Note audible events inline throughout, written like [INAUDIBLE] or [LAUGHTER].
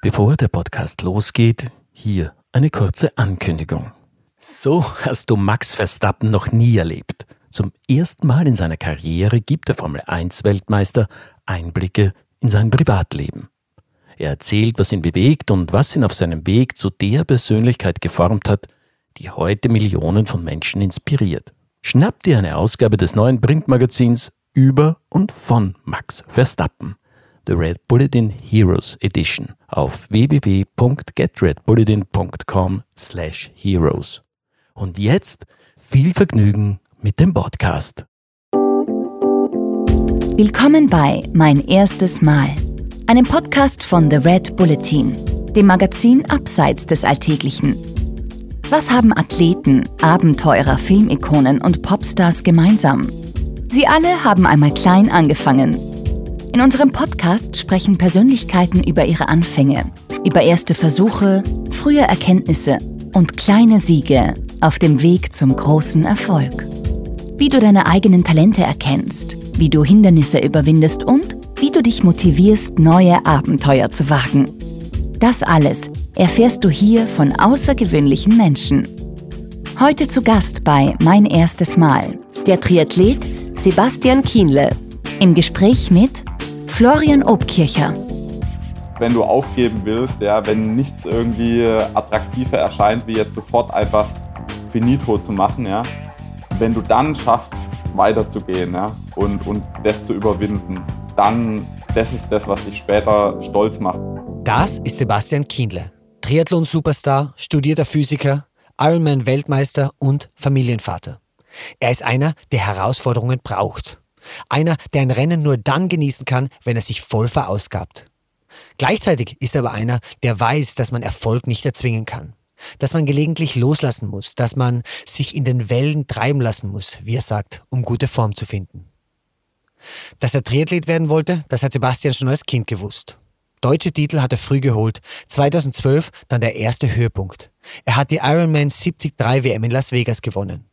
Bevor der Podcast losgeht, hier eine kurze Ankündigung. So hast du Max Verstappen noch nie erlebt. Zum ersten Mal in seiner Karriere gibt der Formel 1 Weltmeister Einblicke in sein Privatleben. Er erzählt, was ihn bewegt und was ihn auf seinem Weg zu der Persönlichkeit geformt hat, die heute Millionen von Menschen inspiriert. Schnapp dir eine Ausgabe des neuen Printmagazins über und von Max Verstappen. The Red Bulletin Heroes Edition auf www.getredbulletin.com/heroes. Und jetzt viel Vergnügen mit dem Podcast. Willkommen bei Mein erstes Mal, einem Podcast von The Red Bulletin, dem Magazin abseits des Alltäglichen. Was haben Athleten, Abenteurer, Filmikonen und Popstars gemeinsam? Sie alle haben einmal klein angefangen. In unserem Podcast sprechen Persönlichkeiten über ihre Anfänge, über erste Versuche, frühe Erkenntnisse und kleine Siege auf dem Weg zum großen Erfolg. Wie du deine eigenen Talente erkennst, wie du Hindernisse überwindest und wie du dich motivierst, neue Abenteuer zu wagen. Das alles erfährst du hier von außergewöhnlichen Menschen. Heute zu Gast bei Mein erstes Mal der Triathlet Sebastian Kienle im Gespräch mit Florian Obkircher. Wenn du aufgeben willst, ja, wenn nichts irgendwie attraktiver erscheint, wie jetzt sofort einfach finito zu machen, ja, wenn du dann schaffst, weiterzugehen ja, und, und das zu überwinden, dann das ist das, was dich später stolz macht. Das ist Sebastian Kienle, Triathlon-Superstar, studierter Physiker, Ironman-Weltmeister und Familienvater. Er ist einer, der Herausforderungen braucht. Einer, der ein Rennen nur dann genießen kann, wenn er sich voll verausgabt. Gleichzeitig ist er aber einer, der weiß, dass man Erfolg nicht erzwingen kann. Dass man gelegentlich loslassen muss, dass man sich in den Wellen treiben lassen muss, wie er sagt, um gute Form zu finden. Dass er Triathlet werden wollte, das hat Sebastian schon als Kind gewusst. Deutsche Titel hat er früh geholt. 2012 dann der erste Höhepunkt. Er hat die Ironman 73 WM in Las Vegas gewonnen.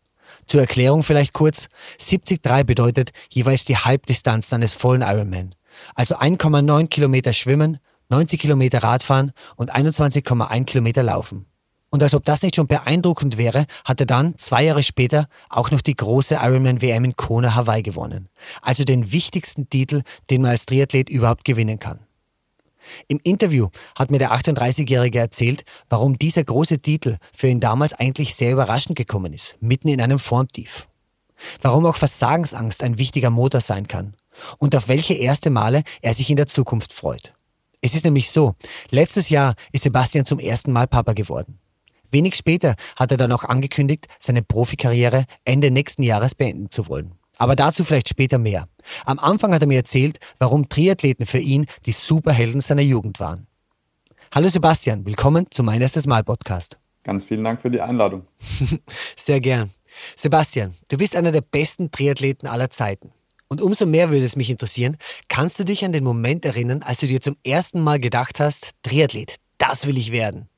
Zur Erklärung vielleicht kurz. 73 bedeutet jeweils die Halbdistanz eines vollen Ironman. Also 1,9 Kilometer schwimmen, 90 Kilometer Radfahren und 21,1 Kilometer laufen. Und als ob das nicht schon beeindruckend wäre, hat er dann zwei Jahre später auch noch die große Ironman WM in Kona, Hawaii gewonnen. Also den wichtigsten Titel, den man als Triathlet überhaupt gewinnen kann. Im Interview hat mir der 38-Jährige erzählt, warum dieser große Titel für ihn damals eigentlich sehr überraschend gekommen ist, mitten in einem Formtief. Warum auch Versagensangst ein wichtiger Motor sein kann und auf welche erste Male er sich in der Zukunft freut. Es ist nämlich so, letztes Jahr ist Sebastian zum ersten Mal Papa geworden. Wenig später hat er dann auch angekündigt, seine Profikarriere Ende nächsten Jahres beenden zu wollen. Aber dazu vielleicht später mehr. Am Anfang hat er mir erzählt, warum Triathleten für ihn die Superhelden seiner Jugend waren. Hallo Sebastian, willkommen zu Mein erstes Mal Podcast. Ganz vielen Dank für die Einladung. [LAUGHS] Sehr gern. Sebastian, du bist einer der besten Triathleten aller Zeiten. Und umso mehr würde es mich interessieren, kannst du dich an den Moment erinnern, als du dir zum ersten Mal gedacht hast, Triathlet, das will ich werden?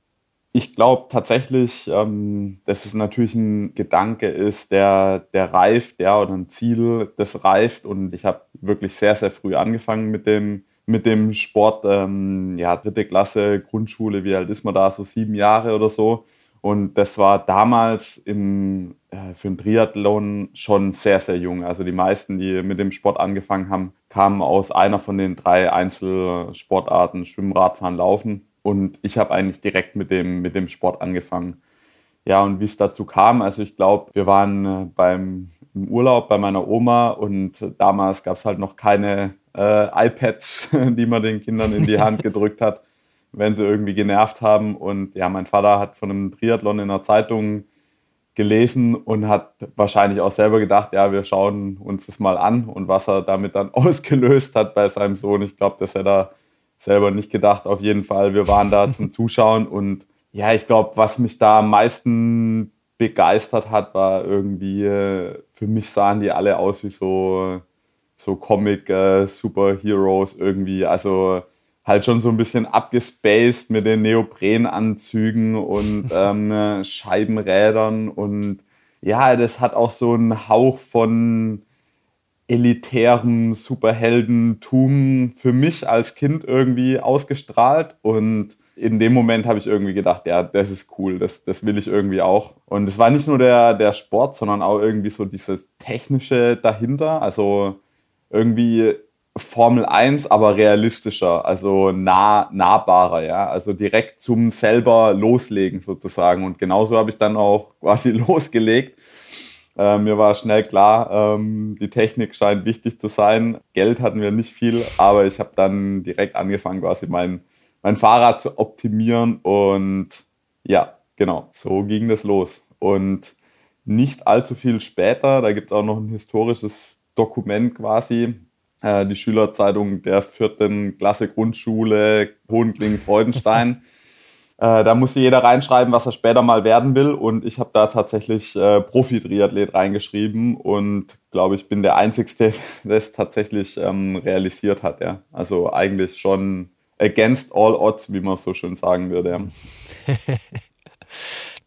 Ich glaube tatsächlich, ähm, dass es natürlich ein Gedanke ist, der, der reift, ja, oder ein Ziel, das reift. Und ich habe wirklich sehr, sehr früh angefangen mit dem, mit dem Sport. Ähm, ja, dritte Klasse, Grundschule, wie alt ist man da? So sieben Jahre oder so. Und das war damals im, äh, für einen Triathlon schon sehr, sehr jung. Also die meisten, die mit dem Sport angefangen haben, kamen aus einer von den drei Einzelsportarten, Schwimmen, Radfahren, Laufen. Und ich habe eigentlich direkt mit dem, mit dem Sport angefangen. Ja, und wie es dazu kam, also ich glaube, wir waren äh, beim im Urlaub bei meiner Oma und damals gab es halt noch keine äh, iPads, [LAUGHS] die man den Kindern in die [LAUGHS] Hand gedrückt hat, wenn sie irgendwie genervt haben. Und ja, mein Vater hat von einem Triathlon in der Zeitung gelesen und hat wahrscheinlich auch selber gedacht, ja, wir schauen uns das mal an und was er damit dann [LAUGHS] ausgelöst hat bei seinem Sohn. Ich glaube, dass er da selber nicht gedacht, auf jeden Fall. Wir waren da zum [LAUGHS] Zuschauen und ja, ich glaube, was mich da am meisten begeistert hat, war irgendwie, äh, für mich sahen die alle aus wie so, so Comic-Superheroes äh, irgendwie. Also halt schon so ein bisschen abgespaced mit den Neoprenanzügen und [LAUGHS] ähm, Scheibenrädern und ja, das hat auch so einen Hauch von elitärem Superheldentum für mich als Kind irgendwie ausgestrahlt und in dem Moment habe ich irgendwie gedacht, ja, das ist cool, das, das will ich irgendwie auch. Und es war nicht nur der, der Sport, sondern auch irgendwie so dieses Technische dahinter. Also irgendwie Formel 1, aber realistischer, also nah, nahbarer, ja. Also direkt zum selber loslegen sozusagen. Und genauso habe ich dann auch quasi [LAUGHS] losgelegt. Äh, mir war schnell klar, ähm, die Technik scheint wichtig zu sein. Geld hatten wir nicht viel, aber ich habe dann direkt angefangen, quasi mein mein Fahrrad zu optimieren. Und ja, genau, so ging das los. Und nicht allzu viel später, da gibt es auch noch ein historisches Dokument quasi, äh, die Schülerzeitung der vierten Klasse Grundschule Hohenklingen-Freudenstein. [LAUGHS] äh, da musste jeder reinschreiben, was er später mal werden will. Und ich habe da tatsächlich äh, Profi-Triathlet reingeschrieben und glaube ich bin der Einzige, [LAUGHS] der es tatsächlich ähm, realisiert hat. Ja. Also eigentlich schon against all odds, wie man so schön sagen würde. [LAUGHS]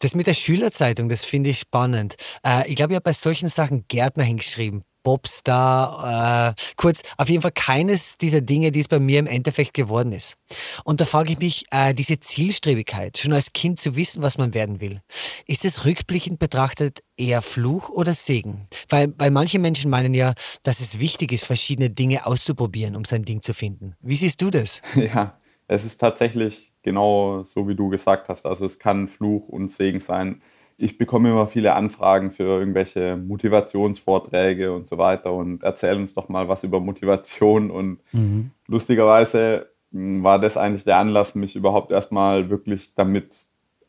Das mit der Schülerzeitung, das finde ich spannend. Äh, ich glaube, ich habe bei solchen Sachen Gärtner hingeschrieben. Bobstar, äh, kurz, auf jeden Fall keines dieser Dinge, die es bei mir im Endeffekt geworden ist. Und da frage ich mich, äh, diese Zielstrebigkeit, schon als Kind zu wissen, was man werden will, ist es rückblickend betrachtet eher Fluch oder Segen? Weil, weil manche Menschen meinen ja, dass es wichtig ist, verschiedene Dinge auszuprobieren, um sein Ding zu finden. Wie siehst du das? [LAUGHS] Ja, es ist tatsächlich genau so, wie du gesagt hast. Also es kann Fluch und Segen sein ich bekomme immer viele Anfragen für irgendwelche Motivationsvorträge und so weiter und erzähl uns doch mal was über Motivation. Und mhm. lustigerweise hm, war das eigentlich der Anlass, mich überhaupt erstmal wirklich damit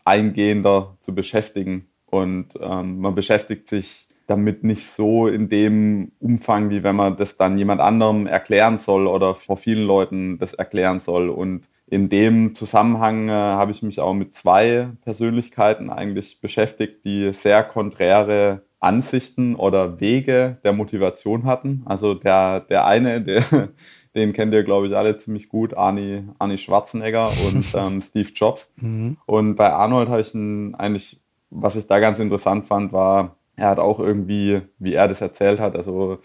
eingehender zu beschäftigen. Und ähm, man beschäftigt sich damit nicht so in dem Umfang, wie wenn man das dann jemand anderem erklären soll oder vor vielen Leuten das erklären soll. Und in dem Zusammenhang äh, habe ich mich auch mit zwei Persönlichkeiten eigentlich beschäftigt, die sehr konträre Ansichten oder Wege der Motivation hatten. Also der, der eine, [LAUGHS] der, den kennt ihr, glaube ich, alle ziemlich gut, Arnie, Arnie Schwarzenegger und [LAUGHS] ähm, Steve Jobs. Mhm. Und bei Arnold habe ich ein, eigentlich, was ich da ganz interessant fand, war, er hat auch irgendwie, wie er das erzählt hat, also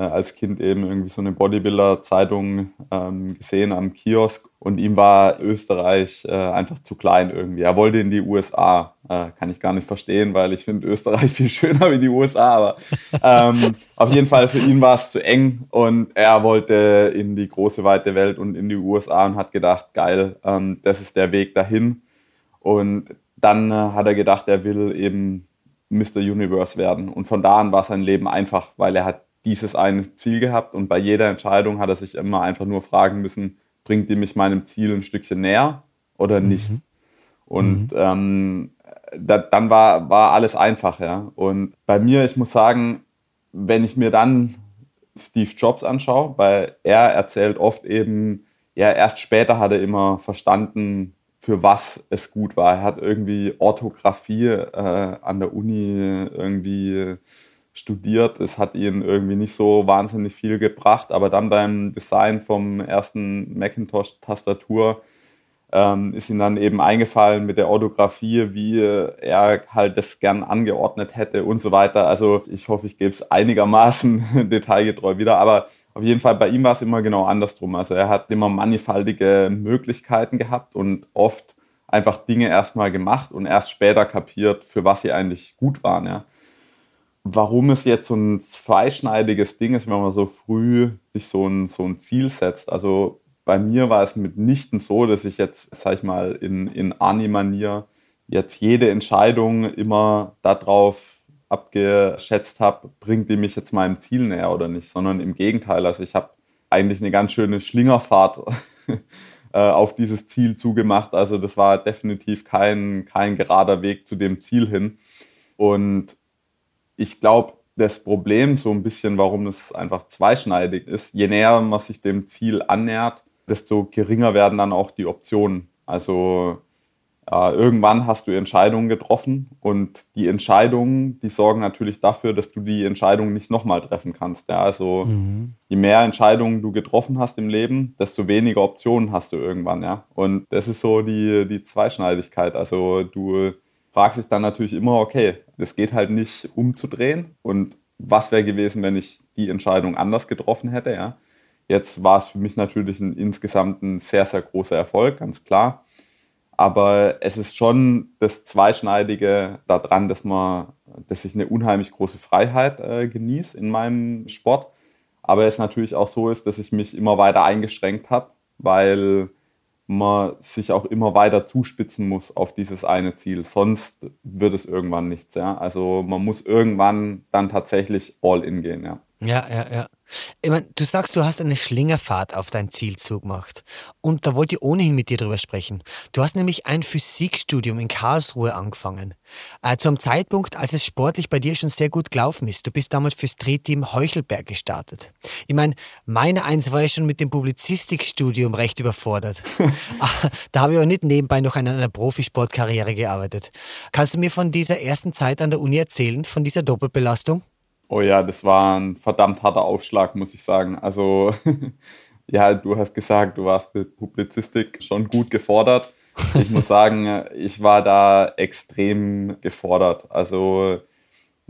als Kind eben irgendwie so eine Bodybuilder-Zeitung ähm, gesehen am Kiosk und ihm war Österreich äh, einfach zu klein irgendwie. Er wollte in die USA. Äh, kann ich gar nicht verstehen, weil ich finde Österreich [LAUGHS] viel schöner wie die USA. Aber ähm, auf jeden Fall für ihn war es zu eng und er wollte in die große weite Welt und in die USA und hat gedacht, geil, ähm, das ist der Weg dahin. Und dann äh, hat er gedacht, er will eben Mr. Universe werden. Und von da an war sein Leben einfach, weil er hat dieses eine Ziel gehabt und bei jeder Entscheidung hat er sich immer einfach nur fragen müssen, bringt die mich meinem Ziel ein Stückchen näher oder mhm. nicht? Mhm. Und mhm. ähm, da, dann war, war alles einfach, ja. Und bei mir, ich muss sagen, wenn ich mir dann Steve Jobs anschaue, weil er erzählt oft eben, ja, erst später hat er immer verstanden, für was es gut war. Er hat irgendwie Orthographie äh, an der Uni irgendwie studiert. Es hat ihn irgendwie nicht so wahnsinnig viel gebracht, aber dann beim Design vom ersten Macintosh-Tastatur ähm, ist ihm dann eben eingefallen mit der Orthographie, wie er halt das gern angeordnet hätte und so weiter. Also ich hoffe, ich gebe es einigermaßen [LAUGHS] detailgetreu wieder, aber auf jeden Fall bei ihm war es immer genau andersrum. Also er hat immer mannigfaltige Möglichkeiten gehabt und oft einfach Dinge erstmal gemacht und erst später kapiert, für was sie eigentlich gut waren. Ja warum es jetzt so ein zweischneidiges Ding ist, wenn man so früh sich so ein, so ein Ziel setzt. Also bei mir war es mitnichten so, dass ich jetzt, sag ich mal, in, in Ani-Manier jetzt jede Entscheidung immer darauf abgeschätzt habe, bringt die mich jetzt meinem Ziel näher oder nicht, sondern im Gegenteil. Also ich habe eigentlich eine ganz schöne Schlingerfahrt [LAUGHS] äh, auf dieses Ziel zugemacht. Also das war definitiv kein, kein gerader Weg zu dem Ziel hin. Und ich glaube, das Problem so ein bisschen, warum es einfach zweischneidig ist, je näher man sich dem Ziel annähert, desto geringer werden dann auch die Optionen. Also äh, irgendwann hast du Entscheidungen getroffen und die Entscheidungen, die sorgen natürlich dafür, dass du die Entscheidung nicht nochmal treffen kannst. Ja? Also mhm. je mehr Entscheidungen du getroffen hast im Leben, desto weniger Optionen hast du irgendwann. Ja? Und das ist so die, die Zweischneidigkeit. Also du fragst dich dann natürlich immer, okay, das geht halt nicht umzudrehen und was wäre gewesen, wenn ich die Entscheidung anders getroffen hätte. Ja. Jetzt war es für mich natürlich ein, insgesamt ein sehr, sehr großer Erfolg, ganz klar. Aber es ist schon das Zweischneidige daran, dass, man, dass ich eine unheimlich große Freiheit äh, genieße in meinem Sport. Aber es natürlich auch so ist, dass ich mich immer weiter eingeschränkt habe, weil man sich auch immer weiter zuspitzen muss auf dieses eine Ziel. Sonst wird es irgendwann nichts. Ja? Also man muss irgendwann dann tatsächlich all in gehen. Ja. Ja, ja, ja. Ich mein, du sagst, du hast eine Schlingerfahrt auf dein Zielzug gemacht. Und da wollte ich ohnehin mit dir drüber sprechen. Du hast nämlich ein Physikstudium in Karlsruhe angefangen. Äh, zu einem Zeitpunkt, als es sportlich bei dir schon sehr gut gelaufen ist. Du bist damals fürs Drehteam Heuchelberg gestartet. Ich meine, meine Eins war ja schon mit dem Publizistikstudium recht überfordert. [LAUGHS] Ah, da habe ich aber nicht nebenbei noch an einer Profisportkarriere gearbeitet. Kannst du mir von dieser ersten Zeit an der Uni erzählen, von dieser Doppelbelastung? Oh ja, das war ein verdammt harter Aufschlag, muss ich sagen. Also, [LAUGHS] ja, du hast gesagt, du warst mit Publizistik schon gut gefordert. Ich muss sagen, [LAUGHS] ich war da extrem gefordert. Also,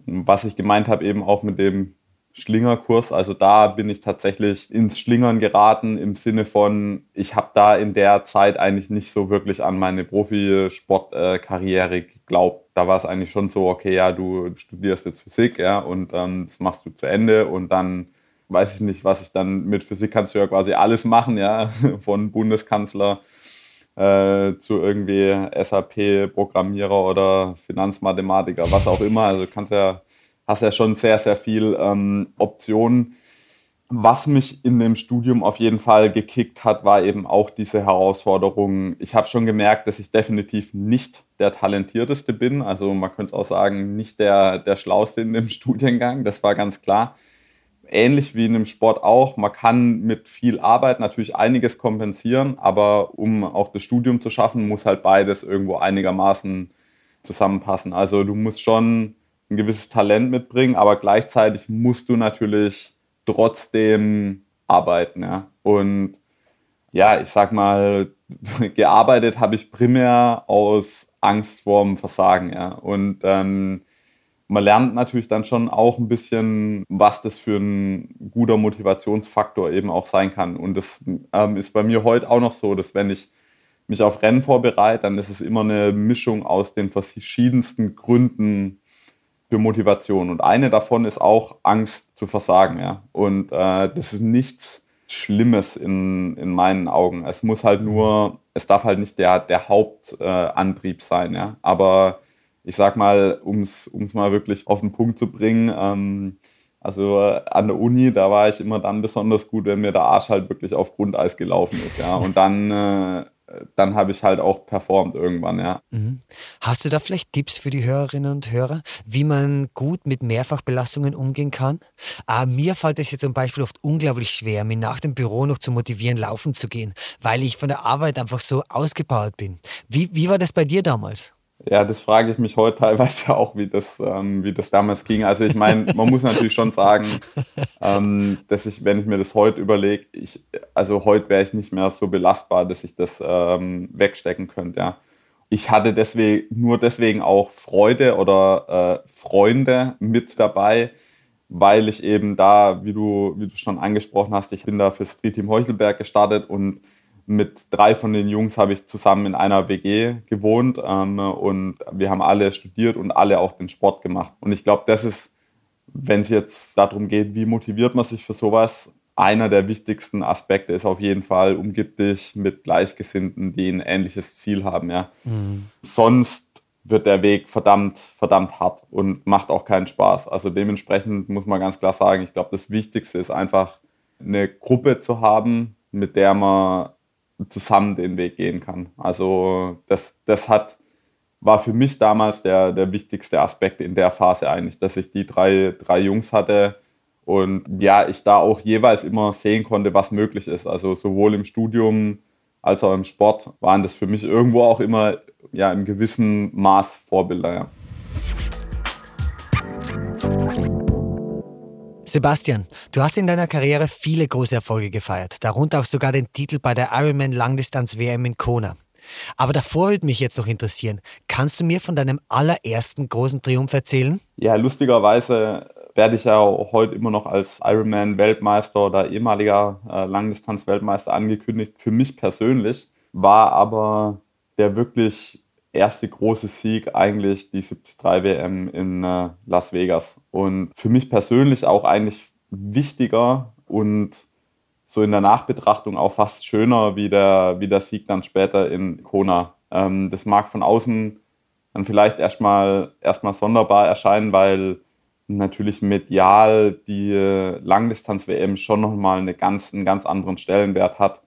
was ich gemeint habe, eben auch mit dem Schlingerkurs. Also da bin ich tatsächlich ins Schlingern geraten im Sinne von, ich habe da in der Zeit eigentlich nicht so wirklich an meine Profisportkarriere geglaubt. Da war es eigentlich schon so, okay, ja, du studierst jetzt Physik, ja, und ähm, das machst du zu Ende und dann weiß ich nicht, was ich dann mit Physik kannst du ja quasi alles machen, ja, [LAUGHS] von Bundeskanzler äh, zu irgendwie SAP-Programmierer oder Finanzmathematiker, was auch immer. Also kannst ja hast ja schon sehr, sehr viel ähm, Optionen. Was mich in dem Studium auf jeden Fall gekickt hat, war eben auch diese Herausforderung. Ich habe schon gemerkt, dass ich definitiv nicht der Talentierteste bin. Also man könnte auch sagen, nicht der, der Schlauste in dem [LAUGHS] Studiengang. Das war ganz klar. Ähnlich wie in dem Sport auch. Man kann mit viel Arbeit natürlich einiges kompensieren, aber um auch das Studium zu schaffen, muss halt beides irgendwo einigermaßen zusammenpassen. Also du musst schon ein gewisses Talent mitbringen, aber gleichzeitig musst du natürlich trotzdem arbeiten. Ja? Und ja, ich sag mal, [LAUGHS] gearbeitet habe ich primär aus Angst vorm Versagen. Ja? Und ähm, man lernt natürlich dann schon auch ein bisschen, was das für ein guter Motivationsfaktor eben auch sein kann. Und das ähm, ist bei mir heute auch noch so, dass wenn ich mich auf Rennen vorbereite, dann ist es immer eine Mischung aus den verschiedensten Gründen für Motivation. Und eine davon ist auch Angst zu versagen. Ja? Und äh, das ist nichts Schlimmes in, in meinen Augen. Es muss halt nur, es darf halt nicht der, der Hauptantrieb äh, sein. Ja? Aber ich sag mal, um es mal wirklich auf den Punkt zu bringen, ähm, also äh, an der Uni, da war ich immer dann besonders gut, wenn mir der Arsch halt wirklich auf Grundeis gelaufen ist, ja. Und dann äh, dann habe ich halt auch performt irgendwann, ja. Mhm. Hast du da vielleicht Tipps für die Hörerinnen und Hörer, wie man gut mit Mehrfachbelastungen umgehen kann? Ah, mir fällt es jetzt zum Beispiel oft unglaublich schwer, mich nach dem Büro noch zu motivieren, laufen zu gehen, weil ich von der Arbeit einfach so ausgepowert bin. Wie, wie war das bei dir damals? Ja, das frage ich mich heute teilweise [LAUGHS] auch, wie das, ähm, wie das damals ging. Also ich meine, man muss natürlich schon sagen, [LAUGHS] ähm, dass ich, wenn ich mir das heute überlege, ich, also heute wäre ich nicht mehr so belastbar, dass ich das ähm, wegstecken könnte. Ja. Ich hatte deswegen nur deswegen auch Freude oder äh, Freunde mit dabei, weil ich eben da, wie du, wie du schon angesprochen hast, ich bin da für Street Team Heuchelberg gestartet und mit drei von den Jungs habe ich zusammen in einer WG gewohnt ähm, und wir haben alle studiert und alle auch den Sport gemacht. Und ich glaube, das ist, wenn es jetzt darum geht, wie motiviert man sich für sowas, einer der wichtigsten Aspekte ist auf jeden Fall, umgib dich mit Gleichgesinnten, die ein ähnliches Ziel haben. Ja. Mhm. Sonst wird der Weg verdammt, verdammt hart und macht auch keinen Spaß. Also dementsprechend muss man ganz klar sagen, ich glaube, das Wichtigste ist einfach eine Gruppe zu haben, mit der man zusammen den Weg gehen kann. Also das, das hat, war für mich damals der, der wichtigste Aspekt in der Phase eigentlich, dass ich die drei, drei Jungs hatte und ja, ich da auch jeweils immer sehen konnte, was möglich ist. Also sowohl im Studium als auch im Sport waren das für mich irgendwo auch immer ja, im gewissen Maß Vorbilder. Ja. Sebastian, du hast in deiner Karriere viele große Erfolge gefeiert, darunter auch sogar den Titel bei der Ironman Langdistanz WM in Kona. Aber davor würde mich jetzt noch interessieren, kannst du mir von deinem allerersten großen Triumph erzählen? Ja, lustigerweise werde ich ja heute immer noch als Ironman-Weltmeister oder ehemaliger äh, Langdistanz-Weltmeister angekündigt. Für mich persönlich war aber der wirklich erste große Sieg eigentlich die 73 WM in äh, Las Vegas. Und für mich persönlich auch eigentlich wichtiger und so in der Nachbetrachtung auch fast schöner wie der, wie der Sieg dann später in Kona. Ähm, das mag von außen dann vielleicht erstmal erstmal sonderbar erscheinen, weil natürlich medial die Langdistanz-WM schon nochmal eine ganz, einen ganz anderen Stellenwert hat.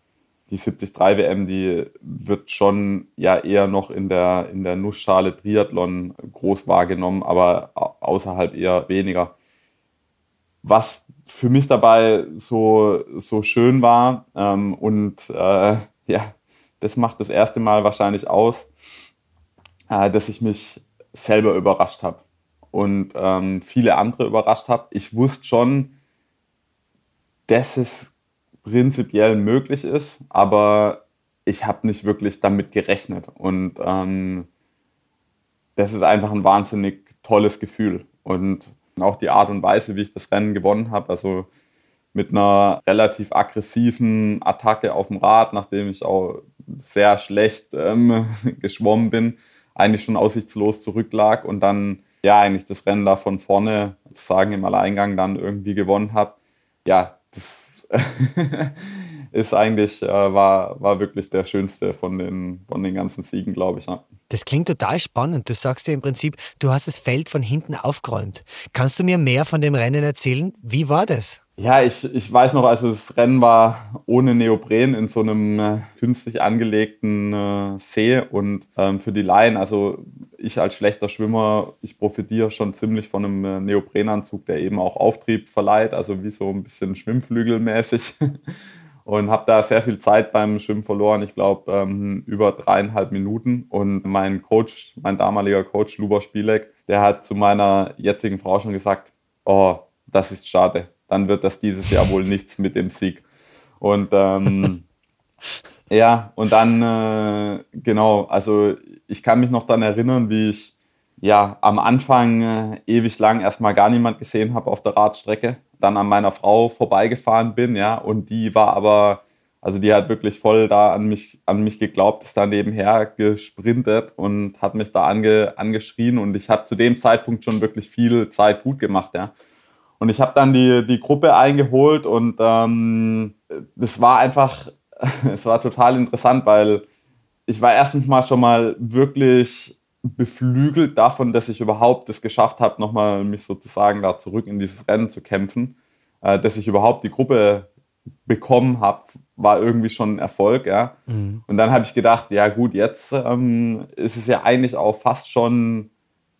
Die 73 WM, die wird schon ja eher noch in der, in der Nussschale Triathlon groß wahrgenommen, aber außerhalb eher weniger. Was für mich dabei so, so schön war ähm, und äh, [LAUGHS] ja, das macht das erste Mal wahrscheinlich aus, äh, dass ich mich selber überrascht habe und ähm, viele andere überrascht habe. Ich wusste schon, dass es prinzipiell möglich ist, aber ich habe nicht wirklich damit gerechnet. Und ähm, das ist einfach ein wahnsinnig tolles Gefühl. Und auch die Art und Weise, wie ich das Rennen gewonnen habe, also mit einer relativ aggressiven Attacke auf dem Rad, nachdem ich auch sehr schlecht ähm, [LAUGHS] geschwommen bin, eigentlich schon aussichtslos zurücklag und dann ja eigentlich das Rennen da von vorne, sozusagen im Alleingang dann irgendwie gewonnen habe. Ja, das [LAUGHS] ist eigentlich, äh, war, war wirklich der schönste von den, von den ganzen Siegen, glaube ich. Ja. Das klingt total spannend. Du sagst ja im Prinzip, du hast das Feld von hinten aufgeräumt. Kannst du mir mehr von dem Rennen erzählen? Wie war das? Ja, ich, ich weiß noch, also das Rennen war ohne Neopren in so einem äh, künstlich angelegten äh, See und ähm, für die Laien, also ich als schlechter Schwimmer, ich profitiere schon ziemlich von einem äh, Neoprenanzug, der eben auch Auftrieb verleiht, also wie so ein bisschen Schwimmflügelmäßig. [LAUGHS] Und habe da sehr viel Zeit beim Schwimmen verloren, ich glaube ähm, über dreieinhalb Minuten. Und mein Coach, mein damaliger Coach Luber Spielek, der hat zu meiner jetzigen Frau schon gesagt, oh, das ist schade dann wird das dieses Jahr wohl nichts mit dem Sieg. Und ähm, [LAUGHS] ja, und dann, äh, genau, also ich kann mich noch dann erinnern, wie ich ja am Anfang äh, ewig lang erstmal gar niemand gesehen habe auf der Radstrecke, dann an meiner Frau vorbeigefahren bin, ja, und die war aber, also die hat wirklich voll da an mich, an mich geglaubt, ist da nebenher gesprintet und hat mich da ange, angeschrien und ich habe zu dem Zeitpunkt schon wirklich viel Zeit gut gemacht, ja. Und ich habe dann die, die Gruppe eingeholt und ähm, das war einfach, [LAUGHS] es war total interessant, weil ich war erstens mal schon mal wirklich beflügelt davon, dass ich überhaupt es geschafft habe, nochmal mich sozusagen da zurück in dieses Rennen zu kämpfen. Äh, dass ich überhaupt die Gruppe bekommen habe, war irgendwie schon ein Erfolg. Ja? Mhm. Und dann habe ich gedacht, ja gut, jetzt ähm, ist es ja eigentlich auch fast schon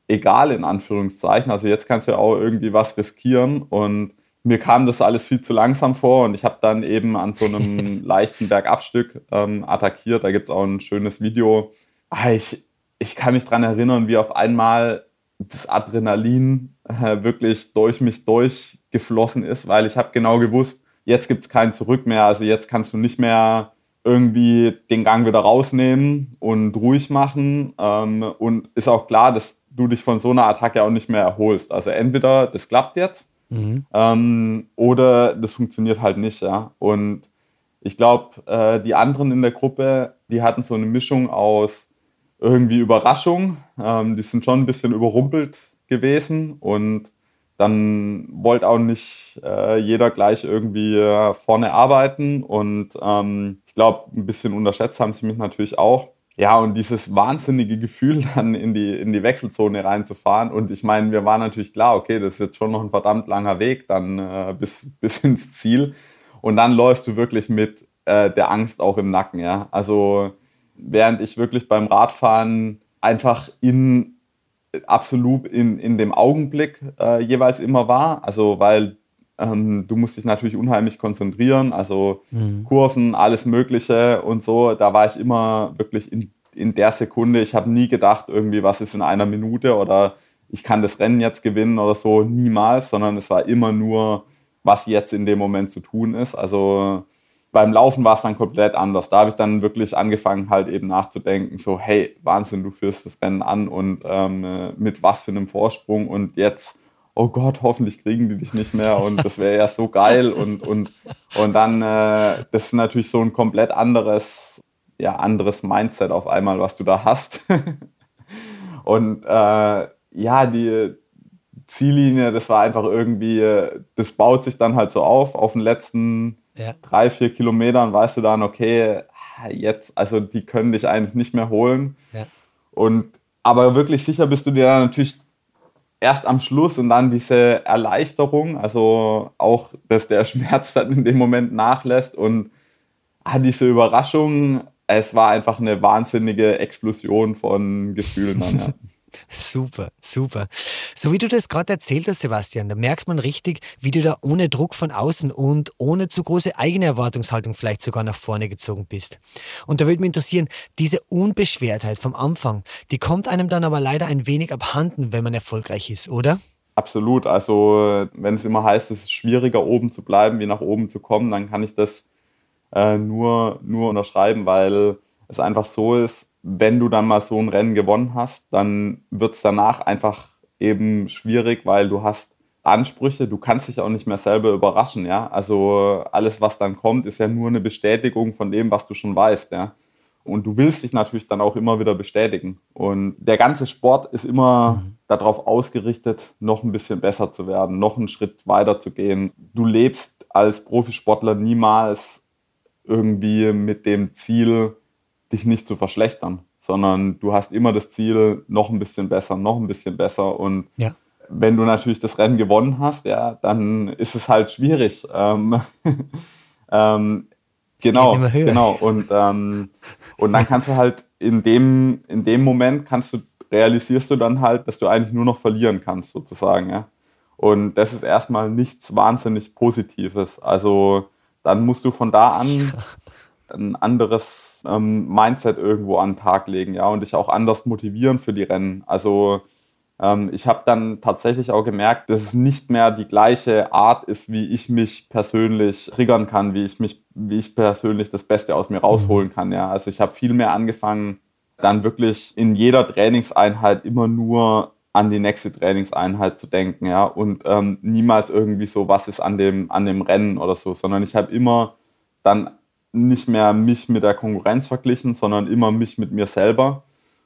egal in Anführungszeichen. Also jetzt kannst du ja auch irgendwie was riskieren und mir kam das alles viel zu langsam vor und ich habe dann eben an so einem [LAUGHS] leichten Bergabstück ähm, attackiert. Da gibt es auch ein schönes Video. Ah, ich, ich kann mich daran erinnern, wie auf einmal das Adrenalin äh, wirklich durch mich durchgeflossen ist, weil ich habe genau gewusst, jetzt gibt es kein Zurück mehr. Also jetzt kannst du nicht mehr irgendwie den Gang wieder rausnehmen und ruhig machen. Ähm, und ist auch klar, dass du dich von so einer Attacke auch nicht mehr erholst. Also entweder das klappt jetzt mhm. ähm, oder das funktioniert halt nicht. Ja? Und ich glaube, äh, die anderen in der Gruppe, die hatten so eine Mischung aus irgendwie Überraschung. Ähm, die sind schon ein bisschen überrumpelt gewesen und dann wollte auch nicht äh, jeder gleich irgendwie äh, vorne arbeiten und ähm, ich glaube, ein bisschen unterschätzt haben sie mich natürlich auch. Ja, und dieses wahnsinnige Gefühl, [LAUGHS] dann in die, in die Wechselzone reinzufahren. Und ich meine, mir war natürlich klar, okay, das ist jetzt schon noch ein verdammt langer Weg dann äh, bis, [LAUGHS] bis ins Ziel. Und dann läufst du wirklich mit äh, der Angst auch im Nacken. Ja? Also während ich wirklich beim Radfahren einfach in absolut in, in dem Augenblick äh, jeweils immer war. Also weil ähm, du musst dich natürlich unheimlich konzentrieren, also mhm. Kurven, alles Mögliche und so. Da war ich immer wirklich in, in der Sekunde. Ich habe nie gedacht, irgendwie, was ist in einer Minute oder ich kann das Rennen jetzt gewinnen oder so. Niemals, sondern es war immer nur, was jetzt in dem Moment zu tun ist. Also beim Laufen war es dann komplett anders. Da habe ich dann wirklich angefangen, halt eben nachzudenken, so, hey, Wahnsinn, du führst das Rennen an und ähm, mit was für einem Vorsprung und jetzt oh Gott, hoffentlich kriegen die dich nicht mehr und das wäre ja so geil und, und, und dann, äh, das ist natürlich so ein komplett anderes, ja, anderes Mindset auf einmal, was du da hast. [LAUGHS] und äh, ja, die Ziellinie, das war einfach irgendwie, das baut sich dann halt so auf, auf den letzten ja. drei, vier Kilometern weißt du dann, okay, jetzt, also die können dich eigentlich nicht mehr holen. Ja. Und aber wirklich sicher bist du dir dann natürlich erst am Schluss und dann diese Erleichterung, also auch, dass der Schmerz dann in dem Moment nachlässt und ah, diese Überraschung, es war einfach eine wahnsinnige Explosion von Gefühlen dann, ja. [LAUGHS] Super, super. So wie du das gerade erzählt hast, Sebastian, da merkt man richtig, wie du da ohne Druck von außen und ohne zu große eigene Erwartungshaltung vielleicht sogar nach vorne gezogen bist. Und da würde mich interessieren, diese Unbeschwertheit vom Anfang, die kommt einem dann aber leider ein wenig abhanden, wenn man erfolgreich ist, oder? Absolut. Also wenn es immer heißt, es ist schwieriger oben zu bleiben, wie nach oben zu kommen, dann kann ich das äh, nur, nur unterschreiben, weil es einfach so ist, wenn du dann mal so ein Rennen gewonnen hast, dann wird es danach einfach eben schwierig, weil du hast Ansprüche, du kannst dich auch nicht mehr selber überraschen, ja. Also alles, was dann kommt, ist ja nur eine Bestätigung von dem, was du schon weißt, ja. Und du willst dich natürlich dann auch immer wieder bestätigen. Und der ganze Sport ist immer mhm. darauf ausgerichtet, noch ein bisschen besser zu werden, noch einen Schritt weiter zu gehen. Du lebst als Profisportler niemals irgendwie mit dem Ziel, dich nicht zu verschlechtern, sondern du hast immer das Ziel, noch ein bisschen besser, noch ein bisschen besser. Und ja. wenn du natürlich das Rennen gewonnen hast, ja, dann ist es halt schwierig. [LAUGHS] Ähm, ähm, genau, genau. Und, ähm, und dann kannst du halt in dem, in dem Moment kannst du, realisierst du dann halt, dass du eigentlich nur noch verlieren kannst, sozusagen, ja. Und das ist erstmal nichts wahnsinnig Positives. Also dann musst du von da an [LAUGHS] ein anderes ähm, Mindset irgendwo an den Tag legen, ja, und dich auch anders motivieren für die Rennen. Also ähm, ich habe dann tatsächlich auch gemerkt, dass es nicht mehr die gleiche Art ist, wie ich mich persönlich triggern kann, wie ich mich, wie ich persönlich das Beste aus mir rausholen kann, ja. Also ich habe viel mehr angefangen, dann wirklich in jeder Trainingseinheit immer nur an die nächste Trainingseinheit zu denken, ja, und ähm, niemals irgendwie so, was ist an dem, an dem Rennen oder so, sondern ich habe immer dann nicht mehr mich mit der Konkurrenz verglichen, sondern immer mich mit mir selber.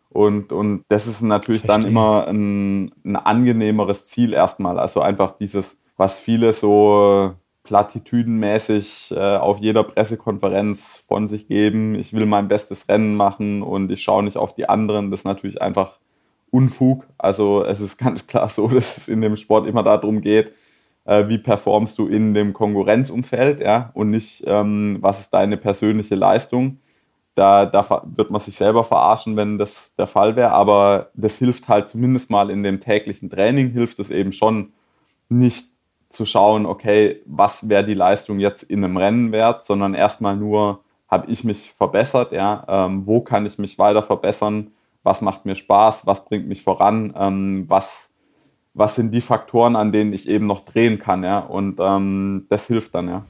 Und, und das ist natürlich Verstehe. dann immer ein, ein angenehmeres Ziel erstmal. Also einfach dieses, was viele so platitüdenmäßig äh, auf jeder Pressekonferenz von sich geben. Ich will mein bestes Rennen machen und ich schaue nicht auf die anderen. Das ist natürlich einfach Unfug. Also es ist [LAUGHS] ganz klar so, dass es in dem Sport immer darum geht, äh, wie performst du in dem Konkurrenzumfeld, ja, und nicht, ähm, was ist deine persönliche Leistung. Da, da wird man sich selber verarschen, wenn das der Fall wäre, aber das hilft halt zumindest mal in dem täglichen Training, hilft es eben schon nicht zu schauen, okay, was wäre die Leistung jetzt in einem Rennen wert, sondern erstmal nur, habe ich mich verbessert, ja, ähm, wo kann ich mich weiter verbessern, was macht mir Spaß, was bringt mich voran, ähm, was was sind die Faktoren, an denen ich eben noch drehen kann, ja. Und ähm, das hilft dann, ja.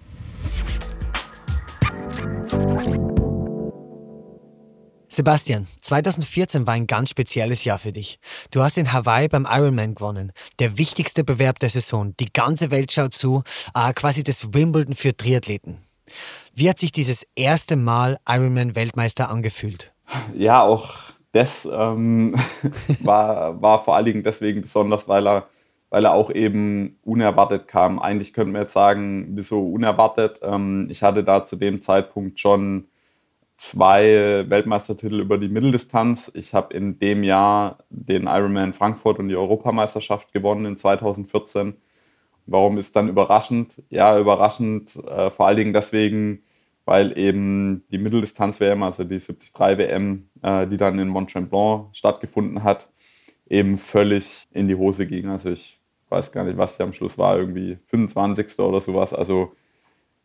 Sebastian, 2014 war ein ganz spezielles Jahr für dich. Du hast in Hawaii beim Ironman gewonnen. Der wichtigste Bewerb der Saison. Die ganze Welt schaut zu, äh, quasi das Wimbledon für Triathleten. Wie hat sich dieses erste Mal Ironman-Weltmeister angefühlt? Ja, auch das ähm, [LAUGHS] war, war vor allen Dingen deswegen besonders, weil er, weil er auch eben unerwartet kam. Eigentlich könnte man jetzt sagen, wieso unerwartet? Ähm, ich hatte da zu dem Zeitpunkt schon zwei Weltmeistertitel über die Mitteldistanz. Ich habe in dem Jahr den Ironman Frankfurt und die Europameisterschaft gewonnen in 2014. Warum ist dann überraschend? Ja, überraschend äh, vor allen Dingen deswegen, weil eben die Mitteldistanz-WM, also die 73 WM, äh, die dann in Mont Tremblant stattgefunden hat, eben völlig in die Hose ging. Also ich weiß gar nicht, was hier am Schluss war, irgendwie 25. oder sowas. Also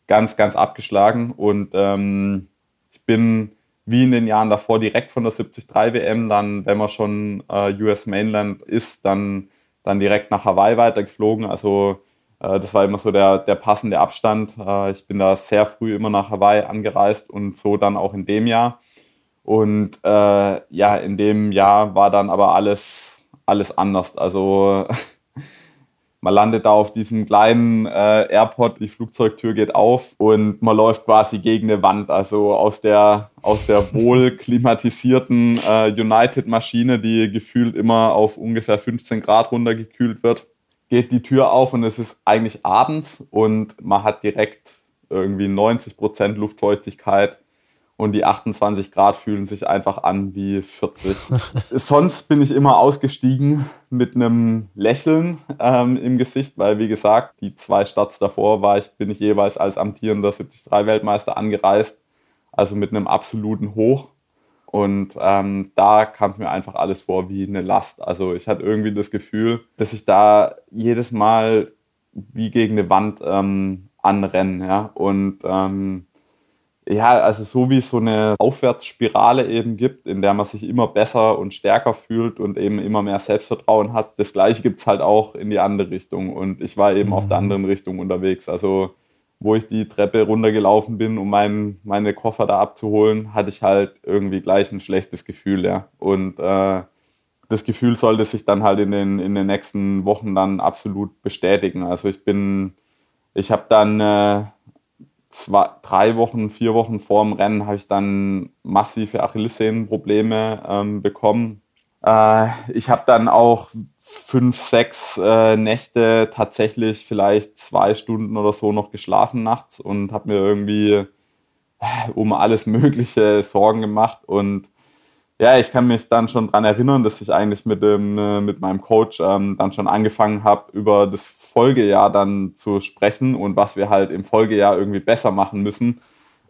ganz, ganz abgeschlagen. Und ähm, ich bin wie in den Jahren davor direkt von der 73 WM, dann, wenn man schon äh, US Mainland ist, dann, dann direkt nach Hawaii weitergeflogen. Also das war immer so der, der passende Abstand. Äh, ich bin da sehr früh immer nach Hawaii angereist und so dann auch in dem Jahr. Und äh, ja, in dem Jahr war dann aber alles, alles anders. Also [LAUGHS] Man landet da auf diesem kleinen äh, Airport, die Flugzeugtür geht auf und man läuft quasi gegen eine Wand. Also aus der, aus der [LAUGHS] wohl klimatisierten äh, United-Maschine, die gefühlt immer auf ungefähr 15 Grad runtergekühlt wird, geht die Tür auf und es ist eigentlich abends und man hat direkt irgendwie 90 Prozent Luftfeuchtigkeit und die 28 Grad fühlen sich einfach an wie 40. [LAUGHS] Sonst bin ich immer ausgestiegen mit einem Lächeln ähm, im Gesicht, weil wie gesagt, die zwei Starts davor war ich, bin ich jeweils als amtierender 73-Weltmeister angereist, also mit einem absoluten Hoch. Und ähm, da kam mir einfach alles vor wie eine Last. Also ich hatte irgendwie das Gefühl, dass ich da jedes Mal wie gegen eine Wand ähm, anrenne. Ja? Und ähm, ja, also so wie es so eine Aufwärtsspirale eben gibt, in der man sich immer besser und stärker fühlt und eben immer mehr Selbstvertrauen hat, das gleiche gibt es halt auch in die andere Richtung. Und ich war eben mhm. auf der mhm. anderen Richtung unterwegs. Also wo ich die Treppe runtergelaufen bin, um mein, meine Koffer da abzuholen, hatte ich halt irgendwie gleich ein schlechtes Gefühl, ja. Und äh, das Gefühl sollte sich dann halt in den, in den nächsten Wochen dann absolut bestätigen. Also ich bin, ich habe dann äh, zwei, drei Wochen, vier Wochen vor dem Rennen habe ich dann massive Achillessehnenprobleme ähm, bekommen. Äh, ich habe dann auch fünf, sechs äh, Nächte tatsächlich vielleicht zwei Stunden oder so noch geschlafen nachts und habe mir irgendwie äh, um alles [LAUGHS] Mögliche Sorgen gemacht und ja, ich kann mich dann schon daran erinnern, dass ich eigentlich mit, dem, äh, mit meinem Coach ähm, dann schon angefangen habe, über das Folgejahr dann zu sprechen und was wir halt im Folgejahr irgendwie besser machen müssen.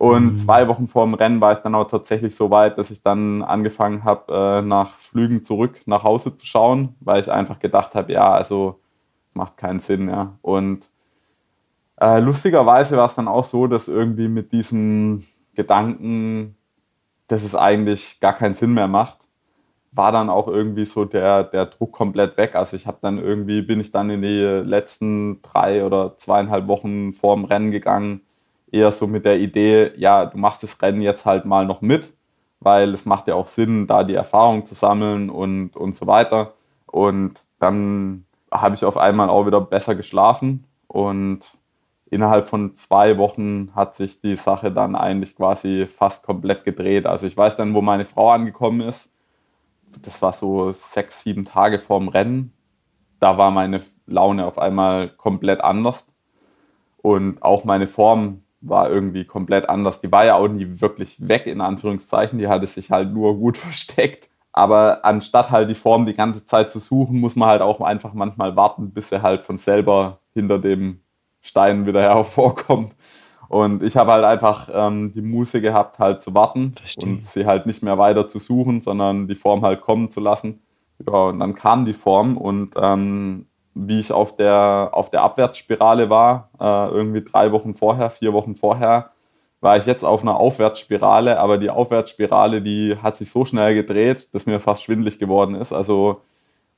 Und mhm. zwei Wochen vor dem Rennen war ich dann auch tatsächlich so weit, dass ich dann angefangen habe, äh, nach Flügen zurück nach Hause zu schauen, weil ich einfach gedacht habe, ja, also macht keinen Sinn, ja. Und äh, lustigerweise war es dann auch so, dass irgendwie mit diesem Gedanken, dass es eigentlich gar keinen Sinn mehr macht, war dann auch irgendwie so der, der Druck komplett weg. Also ich habe dann irgendwie, bin ich dann in die letzten drei oder zweieinhalb Wochen vor dem Rennen gegangen, eher so mit der Idee, ja, du machst das Rennen jetzt halt mal noch mit, weil es macht ja auch Sinn, da die Erfahrung zu sammeln und, und so weiter. Und dann habe ich auf einmal auch wieder besser geschlafen und innerhalb von zwei Wochen hat sich die Sache dann eigentlich quasi fast komplett gedreht. Also ich weiß dann, wo meine Frau angekommen ist. Das war so sechs, sieben Tage vorm Rennen. Da war meine Laune auf einmal komplett anders. Und auch meine Form war irgendwie komplett anders. Die war ja auch nie wirklich weg, in Anführungszeichen. Die hatte sich halt nur gut [LAUGHS] versteckt. Aber anstatt halt die Form die ganze Zeit zu suchen, muss man halt auch einfach manchmal warten, bis sie halt von selber hinter dem Stein wieder [LAUGHS] hervorkommt. Und ich habe halt einfach ähm, die Muße gehabt, halt zu warten Verstehe. und sie halt nicht mehr weiter zu suchen, sondern die Form halt kommen zu lassen. Ja, und dann kam die Form und ähm, wie ich auf der, auf der Abwärtsspirale war, äh, irgendwie drei Wochen vorher, vier Wochen vorher, war ich jetzt auf einer Aufwärtsspirale, aber die Aufwärtsspirale, die hat sich so schnell gedreht, dass mir fast schwindlig geworden ist. Also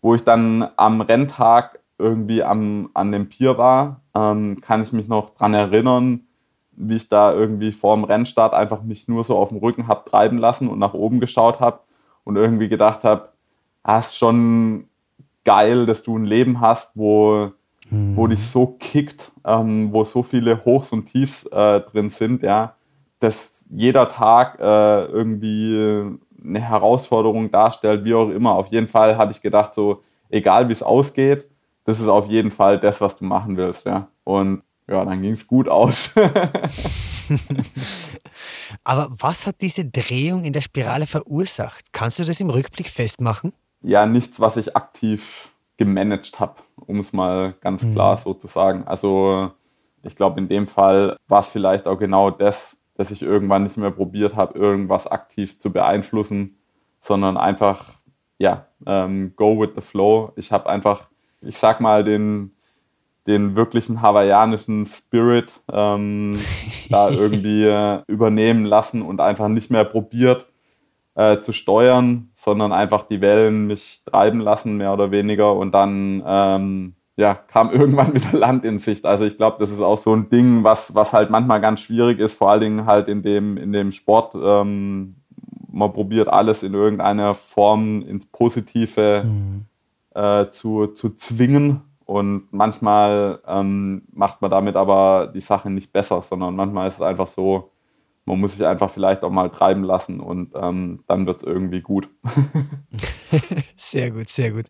wo ich dann am Renntag irgendwie am, an dem Pier war, ähm, kann ich mich noch daran erinnern, wie ich da irgendwie vor dem Rennstart einfach mich nur so auf dem Rücken habe treiben lassen und nach oben geschaut habe und irgendwie gedacht habe, hast ah, schon geil, dass du ein Leben hast, wo, mhm. wo dich so kickt, ähm, wo so viele Hochs und Tiefs äh, drin sind, ja, dass jeder Tag äh, irgendwie eine Herausforderung darstellt, wie auch immer. Auf jeden Fall habe ich gedacht, so, egal wie es ausgeht, das ist auf jeden Fall das, was du machen willst, ja. Und ja, dann ging es gut aus. [LAUGHS] Aber was hat diese Drehung in der Spirale verursacht? Kannst du das im Rückblick festmachen? Ja nichts, was ich aktiv gemanagt habe, um es mal ganz mhm. klar so zu sagen. Also ich glaube, in dem Fall war es vielleicht auch genau das, dass ich irgendwann nicht mehr probiert habe, irgendwas aktiv zu beeinflussen, sondern einfach, ja, ähm, go with the flow. Ich habe einfach, ich sag mal, den, den wirklichen hawaiianischen Spirit ähm, [LAUGHS] da irgendwie äh, übernehmen lassen und einfach nicht mehr probiert, äh, zu steuern, sondern einfach die Wellen mich treiben lassen, mehr oder weniger. Und dann ähm, ja, kam [LAUGHS] irgendwann wieder Land in Sicht. Also ich glaube, das ist auch so ein Ding, was, was halt manchmal ganz schwierig ist, vor allen Dingen halt in dem, in dem Sport. Ähm, man probiert alles in irgendeiner Form ins Positive mhm. äh, zu, zu zwingen. Und manchmal ähm, macht man damit aber die Sache nicht besser, sondern manchmal ist es einfach so, man muss sich einfach vielleicht auch mal treiben lassen und ähm, dann wird es irgendwie gut. [LAUGHS] sehr gut, sehr gut.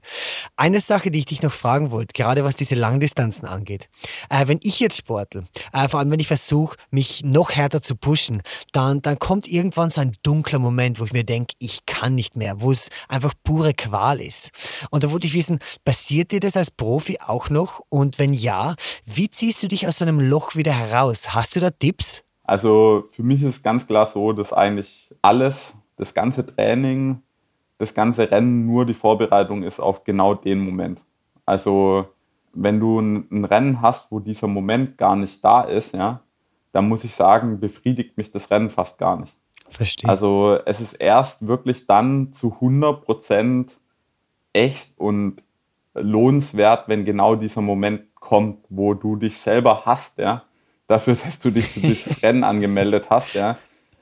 Eine Sache, die ich dich noch fragen wollte, gerade was diese Langdistanzen angeht. Äh, wenn ich jetzt sportel, äh, vor allem wenn ich versuche, mich noch härter zu pushen, dann, dann kommt irgendwann so ein dunkler Moment, wo ich mir denke, ich kann nicht mehr, wo es einfach pure Qual ist. Und da wollte ich wissen, passiert dir das als Profi auch noch? Und wenn ja, wie ziehst du dich aus so einem Loch wieder heraus? Hast du da Tipps? Also für mich ist ganz klar so, dass eigentlich alles, das ganze Training, das ganze Rennen nur die Vorbereitung ist auf genau den Moment. Also wenn du ein, Rennen hast, wo dieser Moment gar nicht da ist, ja, dann muss ich sagen, befriedigt mich das Rennen fast gar nicht. Verstehe. Also es ist erst wirklich dann zu 100 Prozent echt und lohnenswert, wenn genau dieser Moment kommt, wo du dich selber hast, ja, dafür, [LAUGHS] dass du dich für dieses [LAUGHS] Rennen angemeldet hast, ja.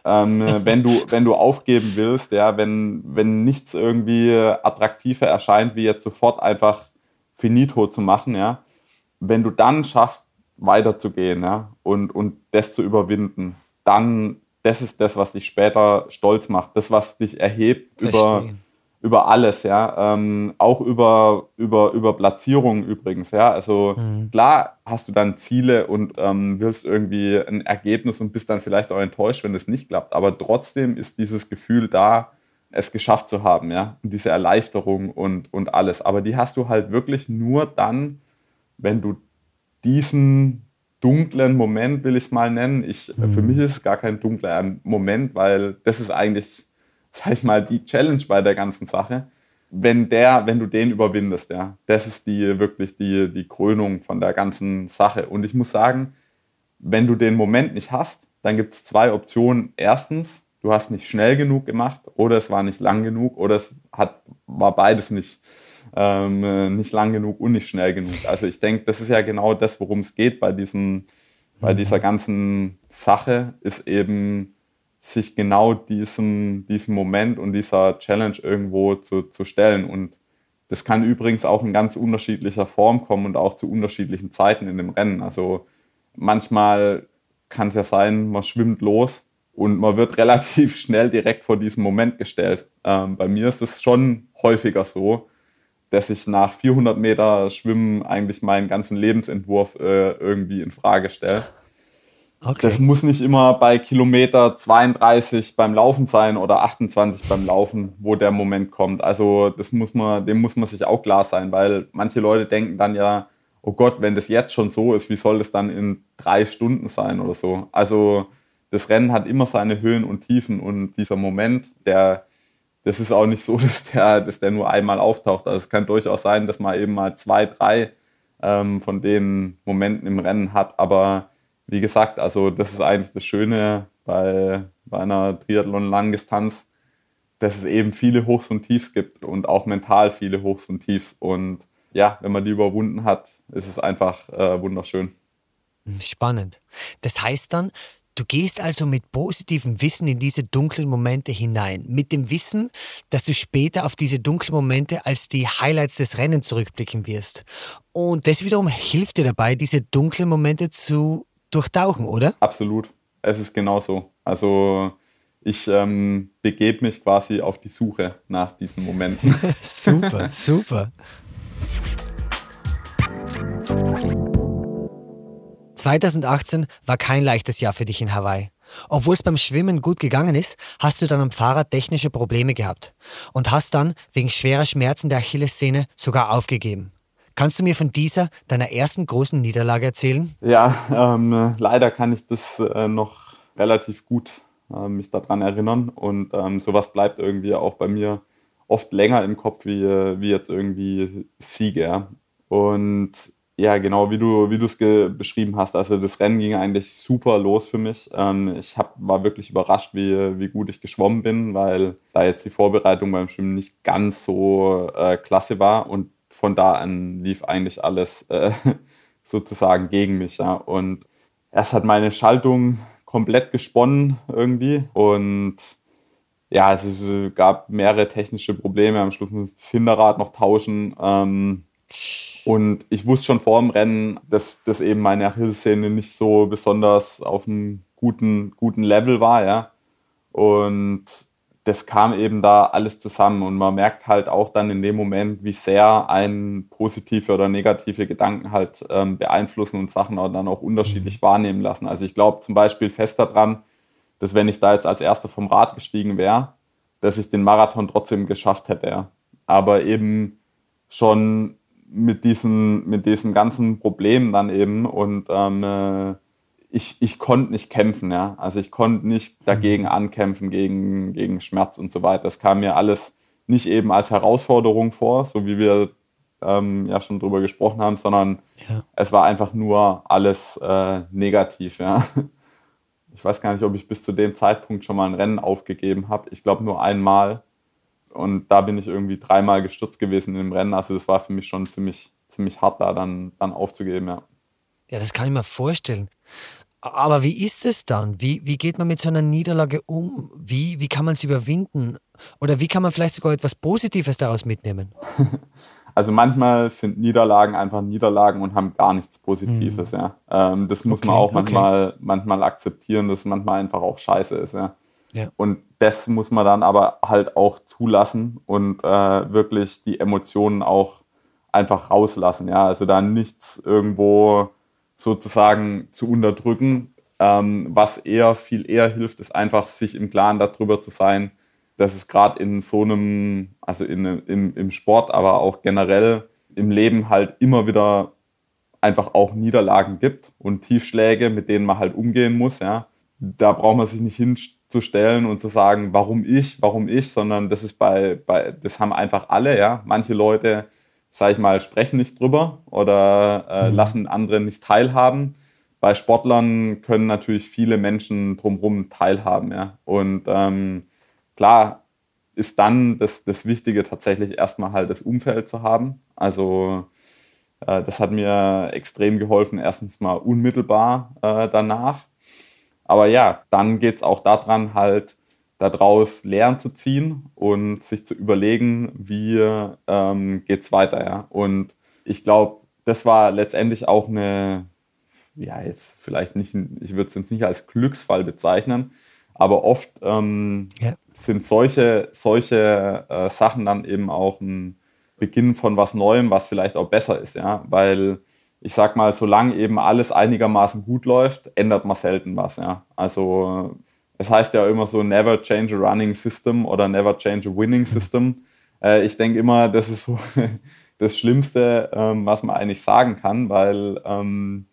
Ähm, wenn, du, wenn du aufgeben willst, ja, wenn, wenn nichts irgendwie attraktiver erscheint, wie jetzt sofort einfach finito zu machen, ja, wenn du dann schaffst, weiterzugehen, ja, und, und das zu überwinden, dann, das ist das, was dich später stolz macht, das, was dich erhebt Verstehen. über über alles, ja, ähm, auch über, über, über Platzierungen übrigens, ja. Also mhm. klar hast du dann Ziele und ähm, willst irgendwie ein Ergebnis und bist dann vielleicht auch enttäuscht, wenn es nicht klappt. Aber trotzdem ist dieses Gefühl da, es geschafft zu haben, ja, und diese Erleichterung und, und alles. Aber die hast du halt wirklich nur dann, wenn du diesen dunklen Moment, will ich es mal nennen. Ich, mhm. Für mich ist es gar kein dunkler Moment, weil das ist eigentlich [LAUGHS] sag ich mal, die Challenge bei der ganzen Sache. Wenn der, wenn du den überwindest, ja, das ist die wirklich die, die Krönung von der ganzen Sache. Und ich muss sagen, wenn du den Moment nicht hast, dann gibt es zwei Optionen. Erstens, du hast nicht schnell genug gemacht oder es war nicht lang genug oder es hat, war beides nicht, ähm, nicht lang genug und nicht schnell genug. Also ich denke, das ist ja genau das, worum es geht bei, diesem, bei mhm. dieser ganzen Sache, ist eben sich genau diesem, diesem Moment und dieser Challenge irgendwo zu, zu stellen. Und das kann übrigens auch in ganz unterschiedlicher Form kommen und auch zu unterschiedlichen Zeiten in dem Rennen. Also manchmal kann es ja sein, man schwimmt los und man wird [LAUGHS] relativ schnell direkt vor diesem Moment gestellt. Ähm, bei mir ist es schon häufiger so, dass ich nach 400 Meter Schwimmen eigentlich meinen ganzen Lebensentwurf äh, irgendwie in Frage stelle. Okay. Das muss nicht immer bei Kilometer 32 beim Laufen sein oder 28 beim Laufen, wo der Moment kommt. Also das muss man, dem muss man sich auch klar sein, weil manche Leute denken dann ja, oh Gott, wenn das jetzt schon so ist, wie soll das dann in drei Stunden sein oder so. Also das Rennen hat immer seine Höhen und Tiefen und dieser Moment, der, das ist auch nicht so, [LAUGHS] dass der, dass der nur einmal auftaucht. Also es kann durchaus sein, dass man eben mal zwei, drei ähm, von den Momenten im Rennen hat, aber wie gesagt, also das ist eigentlich das Schöne bei, bei einer Triathlon-Langdistanz, dass es eben viele Hochs und Tiefs gibt und auch mental viele Hochs und Tiefs. Und ja, wenn man die überwunden hat, ist es einfach äh, wunderschön. Spannend. Das heißt dann, du gehst also mit positivem Wissen in diese dunklen Momente hinein. Mit dem Wissen, dass du später auf diese dunklen Momente als die Highlights des Rennens zurückblicken wirst. Und das wiederum hilft dir dabei, diese dunklen Momente zu durchtauchen, oder? Absolut. Es ist genauso. Also ich ähm, begebe mich quasi auf die Suche nach diesen Momenten. [LAUGHS] [LAUGHS] super, super. ...2018 war kein leichtes Jahr für dich in Hawaii. Obwohl es beim Schwimmen gut gegangen ist, hast du dann am Fahrrad technische Probleme gehabt und hast dann wegen schwerer Schmerzen der Achillessehne sogar aufgegeben. Kannst du mir von dieser, deiner ersten großen Niederlage erzählen? Ja, ähm, leider kann ich das äh, noch relativ gut äh, mich daran erinnern und ähm, sowas bleibt irgendwie auch bei mir oft länger im Kopf wie, wie jetzt irgendwie Siege. Und ja, genau, wie du wie es beschrieben hast. Also das Rennen ging eigentlich super los für mich. Ähm, ich hab, war wirklich überrascht, wie, wie gut ich geschwommen bin, weil da jetzt die Vorbereitung beim Schwimmen nicht ganz so äh, klasse war. Und von da an lief eigentlich alles äh, [LAUGHS] sozusagen gegen mich. Ja. Und erst hat meine Schaltung komplett gesponnen irgendwie und ja, es, ist, gab mehrere technische Probleme. Am Schluss musste ich das Hinterrad noch tauschen. Ähm, Und ich wusste schon vor dem Rennen, dass, dass eben meine Achillessehne nicht so besonders auf einem guten, guten Level war, ja. Und das kam eben da alles zusammen und man merkt halt auch dann in dem Moment, wie sehr ein positive oder negative Gedanken halt ähm, beeinflussen und Sachen auch dann auch unterschiedlich mhm. wahrnehmen lassen. Also ich glaube zum Beispiel fest daran, dass wenn ich da jetzt als Erster vom Rad gestiegen wäre, dass ich den Marathon trotzdem geschafft hätte. Aber eben schon mit diesen, mit diesem ganzen Problem dann eben und ähm, äh, ich, ich konnte nicht kämpfen, ja. Also ich konnte nicht dagegen mhm. ankämpfen, gegen, gegen Schmerz und so weiter. Das kam mir alles nicht eben als Herausforderung vor, so wie wir ähm, ja schon drüber gesprochen haben, sondern ja. es war einfach nur alles äh, negativ, ja. Ich weiß gar nicht, ob ich bis zu dem Zeitpunkt schon mal ein Rennen aufgegeben habe. Ich glaube nur einmal. Und da bin ich irgendwie dreimal gestürzt gewesen im Rennen. Also das war für mich schon ziemlich, ziemlich hart, da dann, dann aufzugeben, ja. Ja, das kann ich mir vorstellen. Aber wie ist es dann? Wie, wie geht man mit so einer Niederlage um? Wie, wie kann man es überwinden? Oder wie kann man vielleicht sogar etwas Positives daraus mitnehmen? [LAUGHS] Also manchmal sind Niederlagen einfach Niederlagen und haben gar nichts Positives, mhm. ja. Ähm, das muss okay, man auch manchmal, okay. manchmal akzeptieren, dass es manchmal einfach auch scheiße ist, ja. ja. Und das muss man dann aber halt auch zulassen und äh, wirklich die Emotionen auch einfach rauslassen, ja. Also da nichts irgendwo sozusagen zu unterdrücken. Ähm, was eher viel eher hilft, ist einfach sich im Klaren darüber zu sein, dass es gerade in so einem, also in, im, im Sport, aber auch generell im Leben halt immer wieder einfach auch Niederlagen gibt und Tiefschläge, mit denen man halt umgehen muss. Ja. Da braucht man sich nicht hinzustellen und zu sagen, warum ich, warum ich, sondern das ist bei, bei das haben einfach alle, ja. Manche Leute sage ich mal, sprechen nicht drüber oder äh, mhm. lassen andere nicht teilhaben. Bei Sportlern können natürlich viele Menschen drumherum teilhaben. Ja? Und ähm, klar ist dann das, das Wichtige tatsächlich erstmal halt das Umfeld zu haben. Also äh, das hat mir extrem geholfen, erstens mal unmittelbar äh, danach. Aber ja, dann geht es auch daran, halt daraus Lehren zu ziehen und sich zu überlegen, wie ähm, geht es weiter. Ja? Und ich glaube, das war letztendlich auch eine, ja, jetzt vielleicht nicht, ich würde es jetzt nicht als Glücksfall bezeichnen, aber oft ähm, ja. sind solche, solche äh, Sachen dann eben auch ein Beginn von was Neuem, was vielleicht auch besser ist, ja, weil ich sag mal, solange eben alles einigermaßen gut läuft, ändert man selten was, ja. Also es heißt ja immer so, never change a running system oder never change a winning system. Äh, ich denke immer, das ist so [LAUGHS] das Schlimmste, ähm, was man eigentlich sagen kann, weil ähm,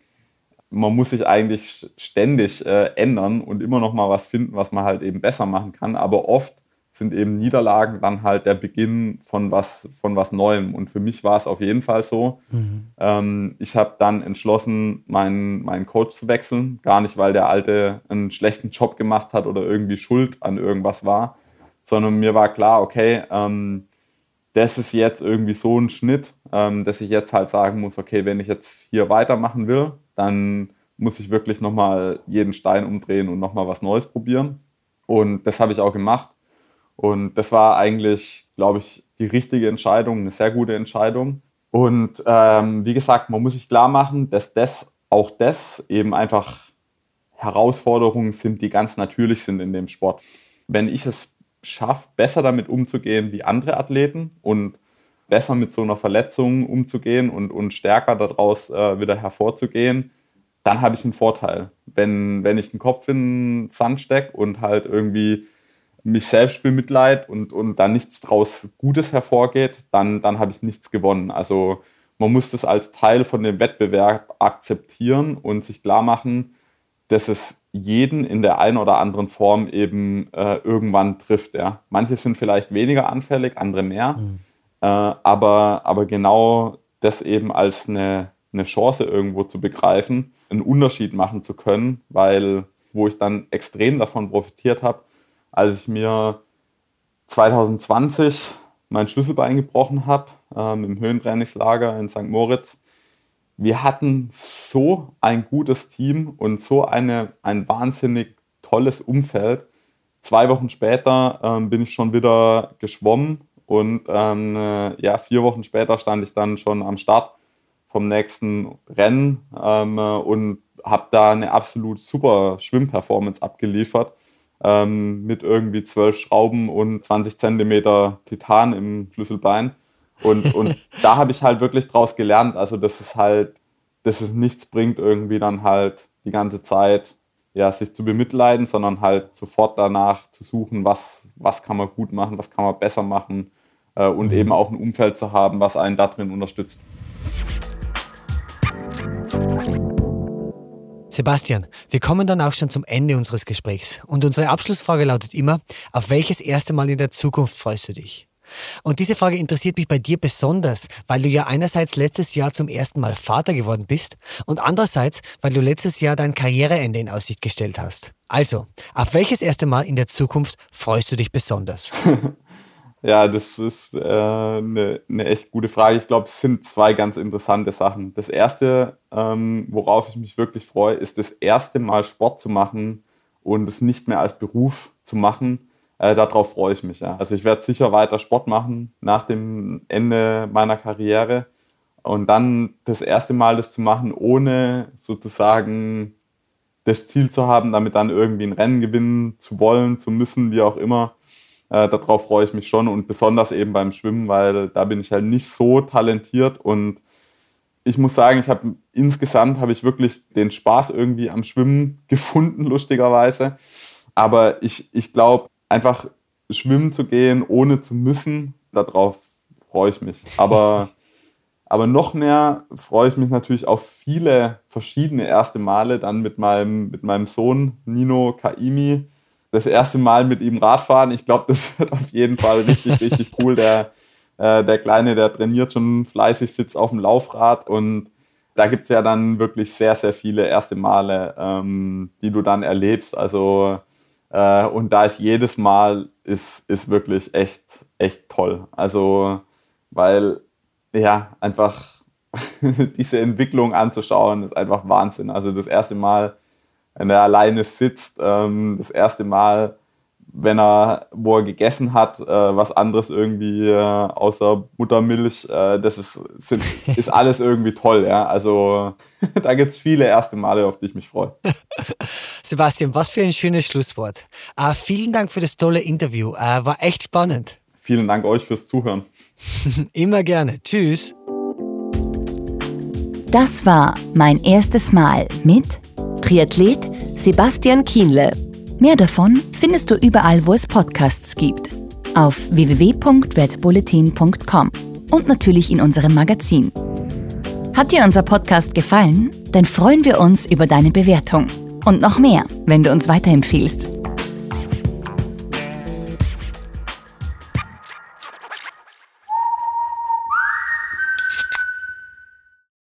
man muss sich eigentlich ständig äh, ändern und immer noch mal was finden, was man halt eben besser machen kann. Aber oft sind eben Niederlagen dann halt der Beginn von was, von was Neuem. Und für mich war es auf jeden Fall so. Mhm. Ähm, ich habe dann entschlossen, meinen, meinen Coach zu wechseln. Gar nicht, weil der Alte einen schlechten Job gemacht hat oder irgendwie schuld an irgendwas war, sondern mir war klar, okay, ähm, das ist jetzt irgendwie so ein Schnitt, ähm, dass ich jetzt halt sagen muss, okay, wenn ich jetzt hier weitermachen will, dann muss ich wirklich nochmal jeden Stein umdrehen und nochmal was Neues probieren. Und das habe ich auch gemacht. Und das war eigentlich, glaube ich, die richtige Entscheidung, eine sehr gute Entscheidung. Und ähm, wie gesagt, man muss sich klar machen, dass das auch das eben einfach Herausforderungen sind, die ganz natürlich sind in dem Sport. Wenn ich es schaffe, besser damit umzugehen wie andere Athleten und besser mit so einer Verletzung umzugehen und, und stärker daraus äh, wieder hervorzugehen, dann habe ich einen Vorteil. Wenn, wenn ich den Kopf in den Sand stecke und halt irgendwie mich selbst bemitleid und, und dann nichts draus Gutes hervorgeht, dann, dann habe ich nichts gewonnen. Also man muss das als Teil von dem Wettbewerb akzeptieren und sich klar machen, dass es jeden in der einen oder anderen Form eben äh, irgendwann trifft. Ja. Manche sind vielleicht weniger anfällig, andere mehr. Mhm. Äh, aber, aber genau das eben als eine, eine Chance irgendwo zu begreifen, einen Unterschied machen zu können, weil wo ich dann extrem davon profitiert habe, als ich mir 2020 mein Schlüsselbein gebrochen habe, ähm, im Höhentrainingslager in St. Moritz. Wir hatten so ein gutes Team und so eine, ein wahnsinnig tolles Umfeld. Zwei Wochen später ähm, bin ich schon wieder geschwommen und ähm, äh, ja, vier Wochen später stand ich dann schon am Start vom nächsten Rennen ähm, und habe da eine absolut super Schwimmperformance abgeliefert ähm, mit irgendwie zwölf Schrauben und 20 Zentimeter Titan im Schlüsselbein. Und, und [LAUGHS] da habe ich halt wirklich draus gelernt, also dass es halt, dass es nichts bringt, irgendwie dann halt die ganze Zeit ja, sich zu bemitleiden, sondern halt sofort danach zu suchen, was, was kann man gut machen, was kann man besser machen äh, und mhm. eben auch ein Umfeld zu haben, was einen da drin unterstützt. Sebastian, wir kommen dann auch schon zum Ende unseres Gesprächs. Und unsere Abschlussfrage lautet immer, auf welches erste Mal in der Zukunft freust du dich? Und diese Frage interessiert mich bei dir besonders, weil du ja einerseits letztes Jahr zum ersten Mal Vater geworden bist und andererseits, weil du letztes Jahr dein Karriereende in Aussicht gestellt hast. Also, auf welches erste Mal in der Zukunft freust du dich besonders? [LAUGHS] Ja, das ist eine äh, ne, ne echt gute Frage. Ich glaube, es sind zwei ganz interessante Sachen. Das erste, ähm, worauf ich mich wirklich freue, ist das erste Mal Sport zu machen und es nicht mehr als Beruf zu machen. Äh, darauf freue ich mich. Ja. Also ich werde sicher weiter Sport machen nach dem Ende meiner Karriere und dann das erste Mal das zu machen, ohne sozusagen das Ziel zu haben, damit dann irgendwie ein Rennen gewinnen zu wollen, zu müssen, wie auch immer äh, darauf freue ich mich schon und besonders eben beim Schwimmen, weil da bin ich halt nicht so talentiert und ich muss sagen, ich habe insgesamt habe ich wirklich den Spaß irgendwie am Schwimmen [LAUGHS] gefunden, lustigerweise. Aber ich, ich glaube, einfach schwimmen zu gehen, ohne zu müssen, darauf freue ich mich. Aber, [LAUGHS] aber noch mehr freue ich mich natürlich auf viele verschiedene erste Male dann mit meinem, mit meinem Sohn Nino Kaimi, das erste Mal mit ihm Radfahren. Ich glaube, das wird auf jeden Fall richtig, richtig [LAUGHS] cool. Der, äh, der Kleine, der trainiert schon fleißig, sitzt auf dem Laufrad und da gibt es ja dann wirklich sehr, sehr viele erste Male, ähm, die du dann erlebst. Also äh, und da ist jedes Mal ist, ist wirklich echt, echt toll. Also, weil ja, einfach [LAUGHS] diese Entwicklung anzuschauen, ist einfach Wahnsinn. Also das erste Mal wenn er alleine sitzt, ähm, das erste Mal, wenn er, wo er gegessen hat, äh, was anderes irgendwie äh, außer Muttermilch, äh, das ist, sind, [LAUGHS] ist alles irgendwie toll, ja. Also [LAUGHS] da gibt es viele erste Male, auf die ich mich freue. [LAUGHS] Sebastian, was für ein schönes Schlusswort. Uh, vielen Dank für das tolle Interview. Uh, war echt spannend. Vielen Dank euch fürs Zuhören. Immer gerne. Tschüss. Das war mein erstes Mal mit Triathlet Sebastian Kienle. Mehr davon findest du überall, wo es Podcasts gibt. Auf www.redbulletin.com und natürlich in unserem Magazin. Hat dir unser Podcast gefallen? Dann freuen wir uns über deine Bewertung. Und noch mehr, wenn du uns weiterempfiehlst.